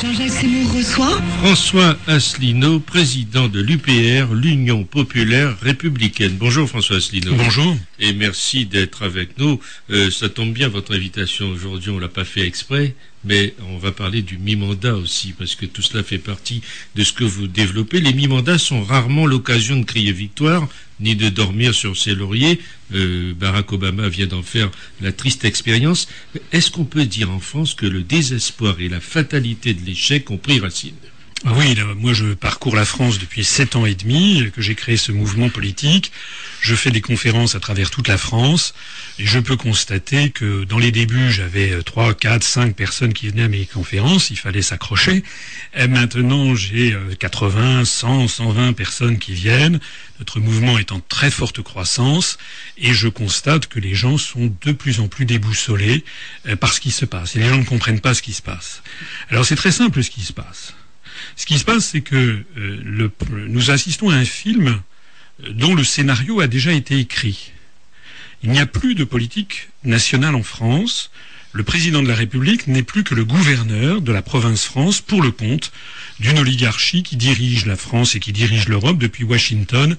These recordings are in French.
Jean-Jacques Seymour reçoit François Asselineau, président de l'UPR, l'Union populaire républicaine. Bonjour François Asselineau. Bonjour. Et merci d'être avec nous. Euh, ça tombe bien votre invitation aujourd'hui, on l'a pas fait exprès, mais on va parler du mi-mandat aussi, parce que tout cela fait partie de ce que vous développez. Les mi-mandats sont rarement l'occasion de crier victoire, ni de dormir sur ses lauriers. Euh, Barack Obama vient d'en faire la triste expérience. Est-ce qu'on peut dire en France que le désespoir et la fatalité de l'échec ont pris racine? Oui, moi je parcours la France depuis sept ans et demi, que j'ai créé ce mouvement politique. Je fais des conférences à travers toute la France et je peux constater que dans les débuts j'avais trois, quatre, cinq personnes qui venaient à mes conférences, il fallait s'accrocher. Et maintenant j'ai 80, 100, 120 personnes qui viennent. Notre mouvement est en très forte croissance et je constate que les gens sont de plus en plus déboussolés euh, par ce qui se passe. Et les gens ne comprennent pas ce qui se passe. Alors c'est très simple ce qui se passe. Ce qui se passe, c'est que euh, nous assistons à un film euh, dont le scénario a déjà été écrit. Il n'y a plus de politique nationale en France. Le président de la République n'est plus que le gouverneur de la province France pour le compte d'une oligarchie qui dirige la France et qui dirige l'Europe depuis Washington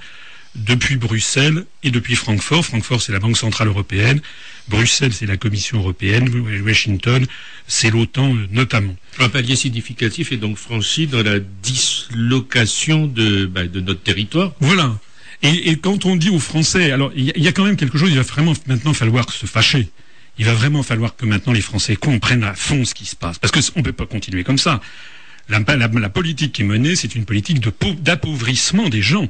depuis Bruxelles et depuis Francfort. Francfort, c'est la Banque Centrale Européenne. Bruxelles, c'est la Commission Européenne. Washington, c'est l'OTAN notamment. Un palier significatif est donc franchi dans la dislocation de, bah, de notre territoire. Voilà. Et, quand on dit aux Français, alors il y, a quand même quelque chose, il va vraiment maintenant falloir se fâcher. Il va vraiment falloir que maintenant les Français comprennent à fond ce qui se passe. Parce qu'on ne peut pas continuer comme ça. La, la politique qui est menée, c'est une politique d'appauvrissement des gens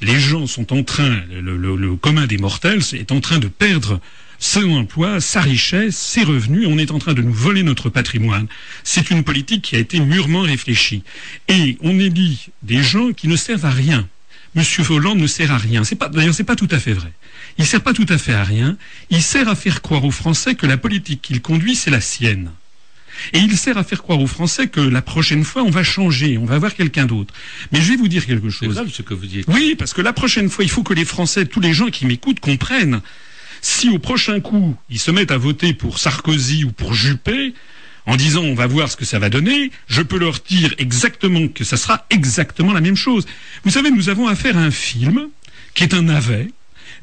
les gens sont en train, le, commun des mortels est en train de perdre son emploi, sa richesse, ses revenus, on est en train de nous voler notre patrimoine. C'est une politique qui a été mûrement réfléchie. Et on élit des gens qui ne servent à rien. Monsieur Hollande ne sert à rien. C'est pas, d'ailleurs, c'est pas tout à fait vrai. Il sert pas tout à fait à rien. Il sert à faire croire aux Français que la politique qu'il conduit, c'est la sienne. Et il sert à faire croire aux Français que la prochaine fois, on va changer, on va avoir quelqu'un d'autre. Mais je vais vous dire quelque chose. C'est ce que vous dites. Oui, parce que la prochaine fois, il faut que les Français, tous les gens qui m'écoutent, comprennent. Si au prochain coup, ils se mettent à voter pour Sarkozy ou pour Juppé, en disant on va voir ce que ça va donner, je peux leur dire exactement que ça sera exactement la même chose. Vous savez, nous avons affaire à un film qui est un navet,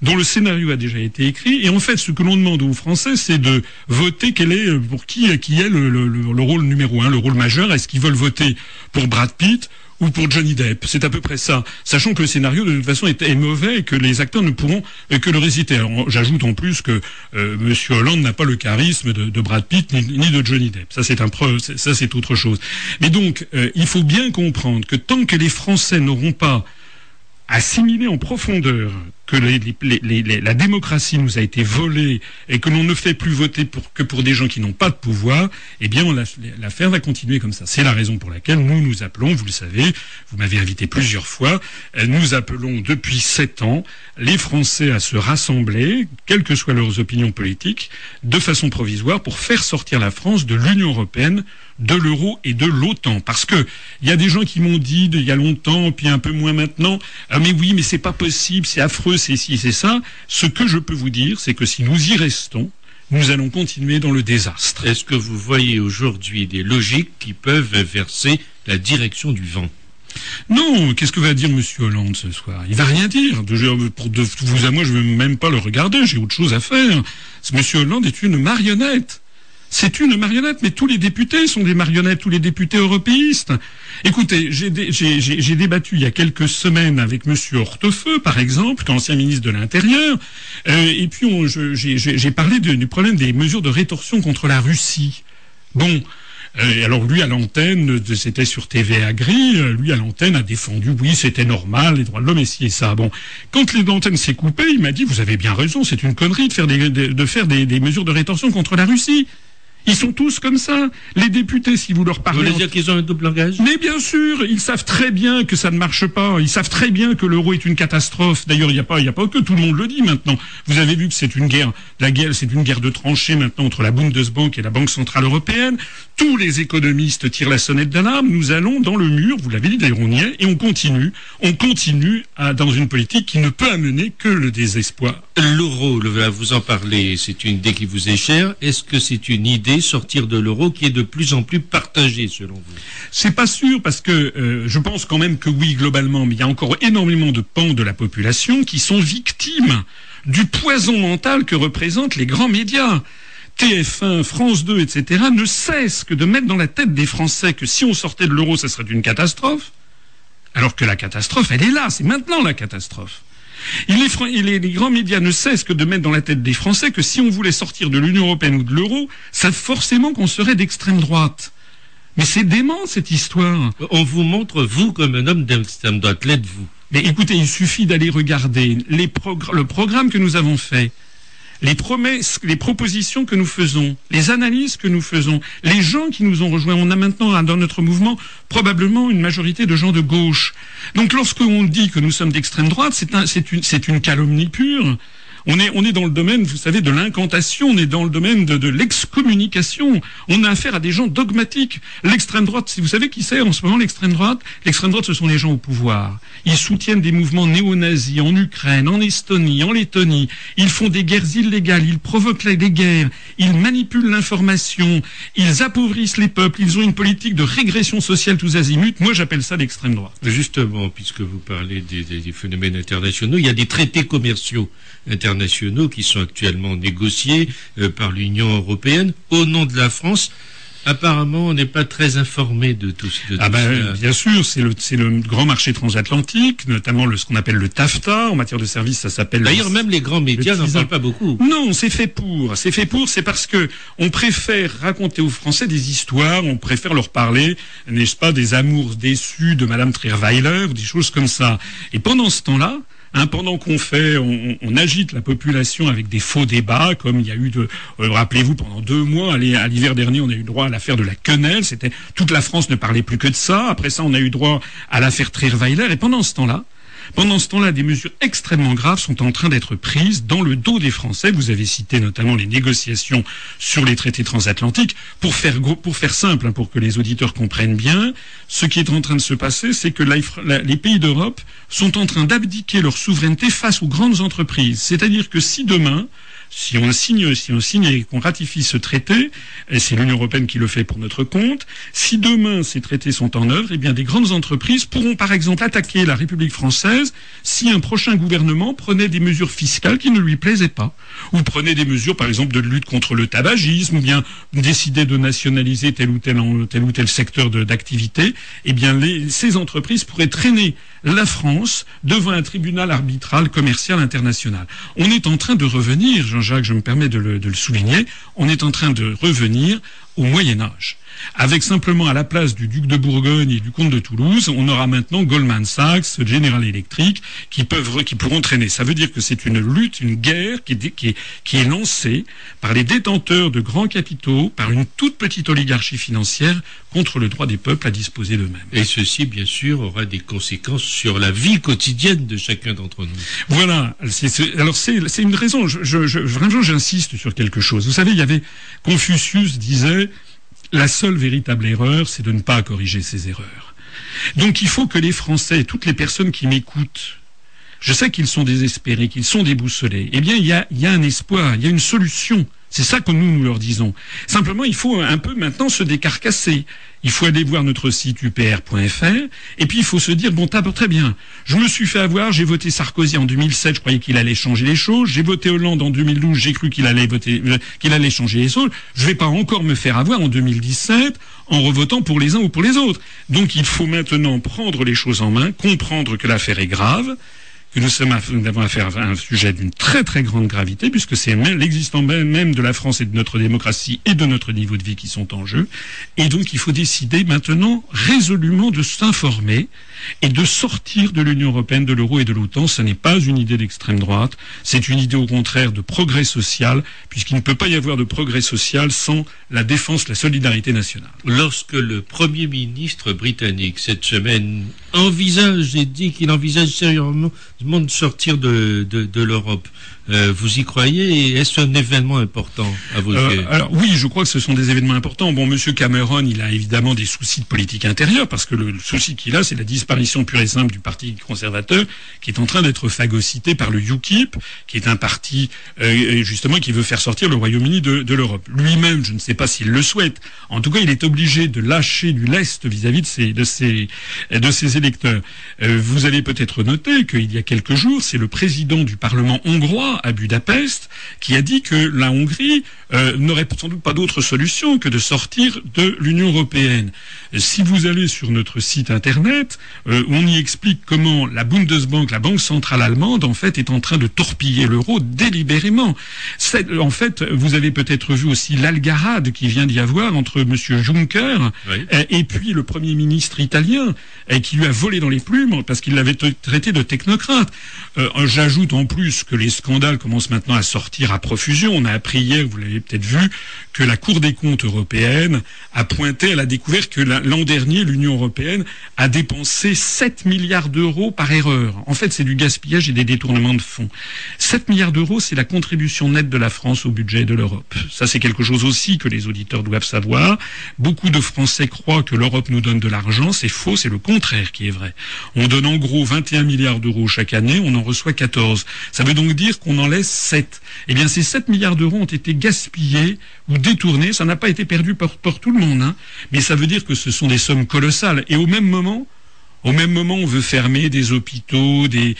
dont le scénario a déjà été écrit. Et en fait, ce que l'on demande aux Français, c'est de voter quel est, pour qui, qui est le, rôle numéro un, le rôle majeur. Est-ce qu'ils veulent voter pour Brad Pitt ou pour Johnny Depp. C'est à peu près ça. Sachant que le scénario, de toute façon, est, mauvais et que les acteurs ne pourront que le réciter. J'ajoute en plus que euh, M. Hollande n'a pas le charisme de, Brad Pitt ni, de Johnny Depp. Ça, c'est un ça, c'est autre chose. Mais donc, euh, il faut bien comprendre que tant que les Français n'auront pas assimilé en profondeur que la démocratie nous a été volée et que l'on ne fait plus voter que pour des gens qui n'ont pas de pouvoir, eh bien l'affaire va continuer comme ça. C'est la raison pour laquelle nous nous appelons, vous le savez, vous m'avez invité plusieurs fois, euh, nous appelons depuis sept ans les Français à se rassembler, quelles que soient leurs opinions politiques, de façon provisoire pour faire sortir la France de l'Union européenne de l'euro et de l'OTAN. Parce que il y a des gens qui m'ont dit il y a longtemps, puis un peu moins maintenant, ah mais oui, mais c'est pas possible, c'est affreux, c'est ci, c'est ça. Ce que je peux vous dire, c'est que si nous y restons, nous allons continuer dans le désastre. Est-ce que vous voyez aujourd'hui des logiques qui peuvent inverser la direction du vent? Non, qu'est-ce que va dire M. Hollande ce soir? Il va rien dire. pour de vous à moi, je ne veux même pas le regarder. J'ai autre chose à faire. M. Hollande est une marionnette. C'est une marionnette, mais tous les députés sont des marionnettes, tous les députés européistes. Écoutez, j'ai débattu il y a quelques semaines avec M. Hortefeux, par exemple, ancien ministre de l'Intérieur, euh, et puis j'ai parlé du problème des mesures de rétorsion contre la Russie. Bon, euh, alors lui à l'antenne, c'était sur TV Agri, euh, lui à l'antenne a défendu, oui, c'était normal, les droits de l'homme et ci et ça. Bon, quand l'antenne s'est coupée, il m'a dit, vous avez bien raison, c'est une connerie de, faire des mesures de rétorsion contre la Russie. Ils sont tous comme ça. Les députés, si vous leur parlez... Vous voulez dire qu'ils ont un double langage? Mais bien sûr, ils savent très bien que ça ne marche pas. Ils savent très bien que l'euro est une catastrophe. D'ailleurs, il n'y a pas, il a pas que tout le monde le dit maintenant. Vous avez vu que c'est une guerre, la guerre, c'est une guerre de tranchées maintenant entre la Bundesbank et la Banque Centrale Européenne. Tous les économistes tirent la sonnette d'alarme. Nous allons dans le mur. Vous l'avez dit, d'ailleurs, on y est. Et on continue. On continue à, dans une politique qui ne peut amener que le désespoir L'euro, vous en parlez, c'est une idée qui vous est chère. Est-ce que c'est une idée sortir de l'euro qui est de plus en plus partagée selon vous? C'est pas sûr parce que euh, je pense quand même que oui globalement, mais il y a encore énormément de pans de la population qui sont victimes du poison mental que représentent les grands médias. TF1, France 2, etc., ne cessent que de mettre dans la tête des Français que si on sortait de l'euro, ce serait une catastrophe, alors que la catastrophe, elle est là, c'est maintenant la catastrophe. Les, les, grands médias ne cessent que de mettre dans la tête des Français que si on voulait sortir de l'Union européenne ou de l'euro, ça forcément qu'on serait d'extrême droite. Mais c'est dément cette histoire. On vous montre vous comme un homme d'extrême droite. L'êtes-vous? Mais écoutez, il suffit d'aller regarder le programme que nous avons fait les promesses, les propositions que nous faisons, les analyses que nous faisons, les gens qui nous ont rejoints. On a maintenant dans notre mouvement probablement une majorité de gens de gauche. Donc lorsqu'on dit que nous sommes d'extrême droite, c'est une, une calomnie pure. On est, on est dans le domaine, vous savez, de l'incantation, on est dans le domaine de, de l'excommunication. On a affaire à des gens dogmatiques. L'extrême droite, si vous savez qui c'est en ce moment l'extrême droite? L'extrême droite, ce sont les gens au pouvoir. Ils soutiennent des mouvements néo-nazis en Ukraine, en Estonie, en Lettonie. Ils font des guerres illégales, ils provoquent des guerres, ils manipulent l'information, ils appauvrissent les peuples, ils ont une politique de régression sociale tous azimuts. Moi, j'appelle ça l'extrême droite. Justement, puisque vous parlez phénomènes internationaux, il y a des traités commerciaux internationaux qui sont actuellement négociés euh, par l'Union européenne au nom de la France. Apparemment, on n'est pas très informé de tout, de ah ben, Bien sûr, c'est le, le, grand marché transatlantique, notamment le, ce qu'on appelle le TAFTA. En matière de services, ça s'appelle. D'ailleurs, même les grands médias n'en parlent pas beaucoup. Non, c'est fait pour. C'est fait pour. C'est parce que on préfère raconter aux Français des histoires. On préfère leur parler, n'est-ce pas, des amours déçus de Madame Trierweiler, des choses comme ça. Et pendant ce temps-là, Hein, pendant qu'on fait, on, agite la population avec des faux débats, comme il y a eu de, euh, rappelez-vous, pendant deux mois, à l'hiver dernier, on a eu droit à l'affaire de la quenelle. C'était toute la France ne parlait plus que de ça. Après ça, on a eu droit à l'affaire Trierweiler. Et pendant ce temps-là, pendant ce temps-là, des mesures extrêmement graves sont en train d'être prises dans le dos des Français. Vous avez cité notamment les négociations sur les traités transatlantiques. Pour faire, pour faire simple, hein, pour que les auditeurs comprennent bien, ce qui est en train de se passer, c'est que les pays d'Europe sont en train d'abdiquer leur souveraineté face aux grandes entreprises. C'est-à-dire que si demain, si on signe, si on signe et qu'on ratifie ce traité, et c'est l'Union européenne qui le fait pour notre compte, si demain ces traités sont en œuvre, eh bien des grandes entreprises pourront par exemple attaquer la République française si un prochain gouvernement prenait des mesures fiscales qui ne lui plaisaient pas, ou prenait des mesures par exemple de lutte contre le tabagisme, ou bien décidait de nationaliser tel ou tel, tel, ou tel secteur d'activité, eh bien ces entreprises pourraient traîner la France devant un tribunal arbitral commercial international. On est en train de revenir, Jean-Jacques, je me permets de le, de le souligner, on est en train de revenir au Moyen Âge avec simplement à la place du duc de Bourgogne et du comte de Toulouse, on aura maintenant Goldman Sachs, General Electric, qui peuvent, qui pourront traîner. Ça veut dire que c'est une lutte, une guerre qui est, qui, est, qui est lancée par les détenteurs de grands capitaux, par une toute petite oligarchie financière contre le droit des peuples à disposer d'eux-mêmes. Et ceci, bien sûr, aura des conséquences sur la vie quotidienne de chacun d'entre nous. Voilà. alors c'est une raison. Je, je, vraiment, j'insiste sur quelque chose. Vous savez, il y avait Confucius disait la seule véritable erreur, c'est de ne pas corriger ces erreurs. Donc il faut que les Français, toutes les personnes qui m'écoutent, je sais qu'ils sont désespérés, qu'ils sont déboussolés, eh bien il y a, y a un espoir, il y a une solution. C'est ça que nous, nous leur disons. Simplement, il faut un peu maintenant se décarcasser. Il faut aller voir notre site upr.fr et puis il faut se dire bon très bien. Je me suis fait avoir, j'ai voté Sarkozy en 2007, je croyais qu'il allait changer les choses. J'ai voté Hollande en 2012, j'ai cru qu'il allait voter euh, allait changer les choses. Je vais pas encore me faire avoir en 2017 en revotant pour les uns ou pour les autres. Donc il faut maintenant prendre les choses en main, comprendre que l'affaire est grave nous, sommes, avons affaire à un sujet d'une très très grande gravité, puisque c'est l'existence même de la France et de notre démocratie et de notre niveau de vie qui sont en jeu. Et donc il faut décider maintenant résolument de s'informer et de sortir de l'Union européenne, de l'euro et de l'OTAN. Ce n'est pas une idée d'extrême droite, c'est une idée au contraire de progrès social, puisqu'il ne peut pas y avoir de progrès social sans la défense, la solidarité nationale. Lorsque le Premier ministre britannique, cette semaine, envisage et dit qu'il envisage sérieusement de sortir de, de, l'Europe, Euh, vous y croyez Est-ce un événement important à vos euh, yeux Alors oui, je crois que ce sont des événements importants. Bon, Monsieur Cameron, il a évidemment des soucis de politique intérieure parce que le, souci qu'il a, c'est la disparition pure et simple du Parti conservateur, qui est en train d'être phagocyté par le UKIP, qui est un parti euh, justement qui veut faire sortir le Royaume-Uni de, de l'Europe. Lui-même, je ne sais pas s'il le souhaite. En tout cas, il est obligé de lâcher du lest vis-à-vis de ses de ses de ses électeurs. Euh, vous allez peut-être noter qu'il y a quelques jours, c'est le président du Parlement hongrois à Budapest qui a dit que la Hongrie euh, n'aurait sans doute pas d'autre solution que de sortir de l'Union européenne. Si vous allez sur notre site internet, euh, on y explique comment la Bundesbank, la banque centrale allemande, en fait, est en train de torpiller l'euro délibérément. En fait, vous avez peut-être vu aussi l'algarade qui vient d'y avoir entre M. Juncker et puis le Premier ministre italien, qui lui a volé dans les plumes parce qu'il l'avait traité de technocrate. Euh, j'ajoute en plus que les scandales commencent maintenant à sortir à profusion. On a appris hier, vous l'avez peut-être vu, que la Cour des comptes européenne a pointé, elle a découvert que l'an dernier, l'Union européenne a dépensé 7 milliards d'euros par erreur. En fait, c'est du gaspillage et des détournements de fonds. 7 milliards d'euros, c'est la contribution nette de la France au budget de l'Europe. Ça, c'est quelque chose aussi que les auditeurs doivent savoir. Beaucoup de Français croient que l'Europe nous donne de l'argent. C'est faux, c'est le contraire qui est vrai. On donne en gros 21 milliards d'euros chaque année, on en reçoit 14. Ça veut donc dire qu'on en laisse 7. Eh bien, ces 7 milliards d'euros ont été gaspillés ou détournés. Ça n'a pas été perdu par, tout le monde, hein. mais ça veut dire que sont des sommes colossales. Et au même moment, on veut fermer des hôpitaux, des,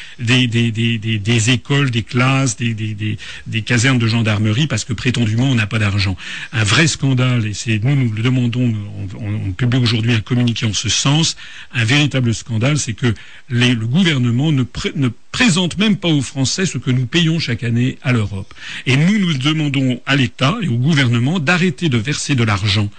écoles, des classes, des, casernes de gendarmerie parce que prétendument on n'a pas d'argent. Un vrai scandale, et c'est nous nous le demandons, on, publie aujourd'hui un communiqué en ce sens. Un véritable scandale, c'est que le gouvernement ne, ne présente même pas aux Français ce que nous payons chaque année à l'Europe. Et nous nous demandons à l'État et au gouvernement d'arrêter de verser de l'argent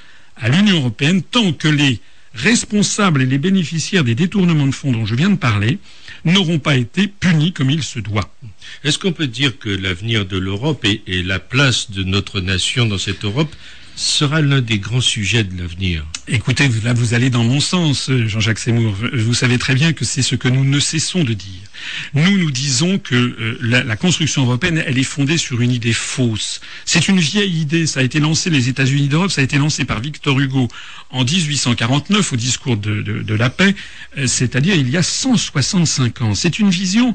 à l'Union européenne tant que les responsables et les bénéficiaires des détournements de fonds dont je viens de parler n'auront pas été punis comme il se doit. Est-ce qu'on peut dire que l'avenir de l'Europe et, la place de notre nation dans cette Europe sera l'un des grands sujets de l'avenir. Écoutez, là vous allez dans mon sens, Jean-Jacques Seymour. Vous savez très bien que c'est ce que nous ne cessons de dire. Nous, nous disons que euh, la, construction européenne, elle est fondée sur une idée fausse. C'est une vieille idée. Ça a été lancé les États-Unis d'Europe. Ça a été lancé par Victor Hugo en 1849 au discours de, de la paix, euh, c'est-à-dire il y a 165 ans. C'est une vision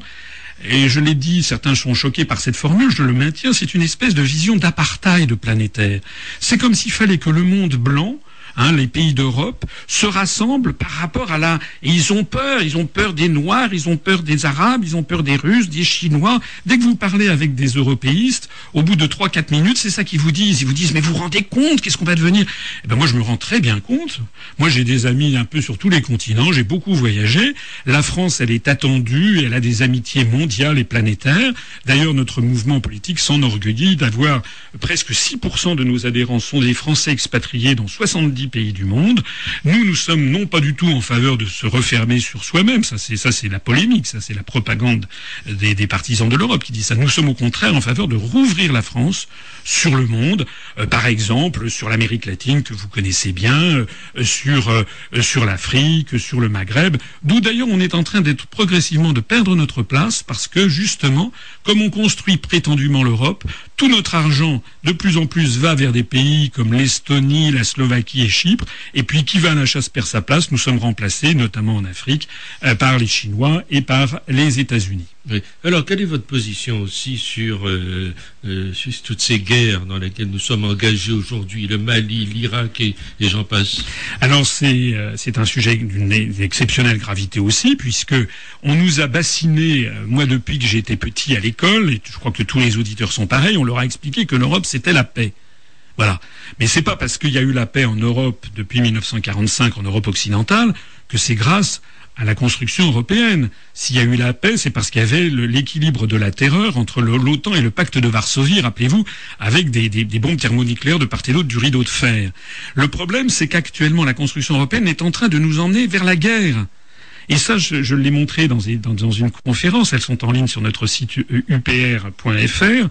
et je l'ai dit, certains sont choqués par cette formule, je le maintiens, c'est une espèce de vision d'apartheid planétaire. C'est comme s'il fallait que le monde blanc Hein, les pays d'Europe, se rassemblent par rapport à la... Et ils ont peur, ils ont peur des Noirs, ils ont peur des Arabes, ils ont peur des Russes, des Chinois. Dès que vous parlez avec des européistes, au bout de 3-4 minutes, c'est ça qu'ils vous disent. Ils vous disent, mais vous vous rendez compte, qu'est-ce qu'on va devenir? Eh ben Moi, je me rends très bien compte. Moi, j'ai des amis un peu sur tous les continents, j'ai beaucoup voyagé. La France, elle est attendue, elle a des amitiés mondiales et planétaires. D'ailleurs, notre mouvement politique s'enorgueillit d'avoir presque 6% de nos adhérents sont des Français expatriés dans 70 pays du monde. Nous, nous sommes non pas du tout en faveur de se refermer sur soi-même. Ça, c'est ça, c'est la polémique. Ça, c'est la propagande des, partisans de l'Europe qui dit ça. Nous sommes au contraire en faveur de rouvrir la France sur le monde. Euh, par exemple, sur l'Amérique latine que vous connaissez bien, euh, sur euh, sur l'Afrique, sur le Maghreb. D'où d'ailleurs on est en train d'être progressivement de perdre notre place parce que justement, comme on construit prétendument l'Europe, tout notre argent de plus en plus va vers des pays comme l'Estonie, la Slovaquie et Chypre, et puis qui va à la chasse perd sa place. Nous sommes remplacés, notamment en Afrique, euh, par les Chinois et par les États-Unis. Alors, quelle est votre position aussi sur, euh, euh, toutes ces guerres dans lesquelles nous sommes engagés aujourd'hui, le Mali, l'Irak et, j'en passe Alors, c'est c'est un sujet d'une exceptionnelle gravité aussi, puisque on nous a bassiné, moi depuis que j'étais petit à l'école, et je crois que tous les auditeurs sont pareils, on leur a expliqué que l'Europe c'était la paix. Voilà. Mais c'est pas parce qu'il y a eu la paix en Europe depuis 1945, en Europe occidentale, que c'est grâce à la construction européenne. S'il y a eu la paix, c'est parce qu'il y avait l'équilibre de la terreur entre l'OTAN et le pacte de Varsovie, rappelez-vous, avec des, bombes thermonucléaires de part et d'autre du rideau de fer. Le problème, c'est qu'actuellement, la construction européenne est en train de nous emmener vers la guerre. Et ça, je, l'ai montré dans, dans, une conférence, elles sont en ligne sur notre site upr.fr.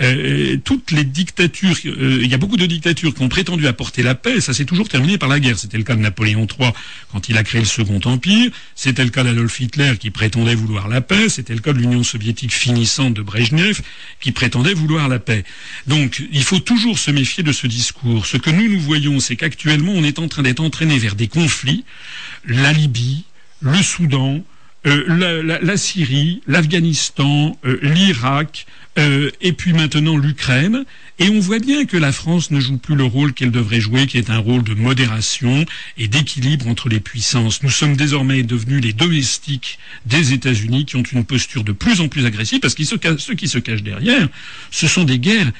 Euh, toutes les dictatures, euh, il y a beaucoup de dictatures qui ont prétendu apporter la paix, ça s'est toujours terminé par la guerre. C'était le cas de Napoléon III quand il a créé le Second Empire, c'était le cas d'Adolf Hitler qui prétendait vouloir la paix, c'était le cas de l'Union soviétique finissante de Brejnev qui prétendait vouloir la paix. Donc il faut toujours se méfier de ce discours. Ce que nous nous voyons, c'est qu'actuellement on est en train d'être entraîné vers des conflits, la Libye, le Soudan, euh, la, Syrie, l'Afghanistan, l'Irak, euh, et puis maintenant l'Ukraine. Et on voit bien que la France ne joue plus le rôle qu'elle devrait jouer, qui est un rôle de modération et d'équilibre entre les puissances. Nous sommes désormais devenus les domestiques des États-Unis qui ont une posture de plus en plus agressive, parce que ceux qui se cachent derrière, ce sont des guerres euh,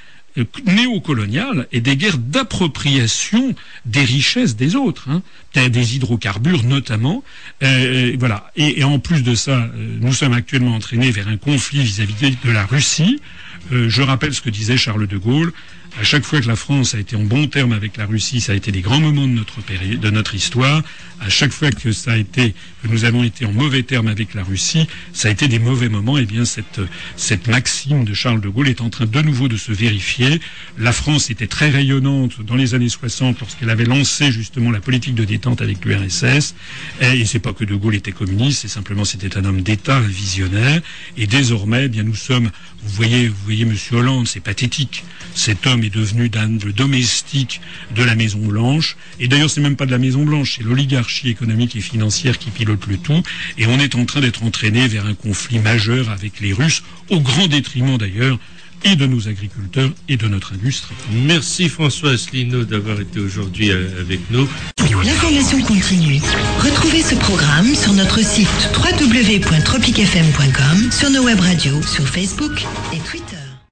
néocoloniales et des guerres d'appropriation des richesses des autres, hein, des hydrocarbures notamment. Euh, voilà. Et, en plus de ça, euh, nous sommes actuellement entraînés vers un conflit vis-à-vis de la Russie. Je rappelle ce que disait Charles de Gaulle. À chaque fois que la France a été en bon terme avec la Russie, ça a été des grands moments de notre, de notre histoire. À chaque fois que ça a été, que nous avons été en mauvais terme avec la Russie, ça a été des mauvais moments. Et eh bien, cette, cette maxime de Charles de Gaulle est en train de nouveau de se vérifier. La France était très rayonnante dans les années 60 lorsqu'elle avait lancé justement la politique de détente avec l'URSS. Et, et c'est pas que de Gaulle était communiste, c'est simplement c'était un homme d'État, un visionnaire. Et désormais, eh bien, nous sommes, vous voyez, vous voyez, Monsieur Hollande, c'est pathétique. Cet homme est devenu le domestique de la Maison Blanche. Et d'ailleurs, c'est même pas de la Maison Blanche, c'est l'oligarchie économique et financière qui pilote le tout. Et on est en train d'être entraîné vers un conflit majeur avec les Russes, au grand détriment d'ailleurs et de nos agriculteurs et de notre industrie. Merci François Asselineau d'avoir été aujourd'hui euh, avec nous. L'information continue. Retrouvez ce programme sur notre site www.tropicfm.com, sur nos web radios, sur Facebook et Twitter.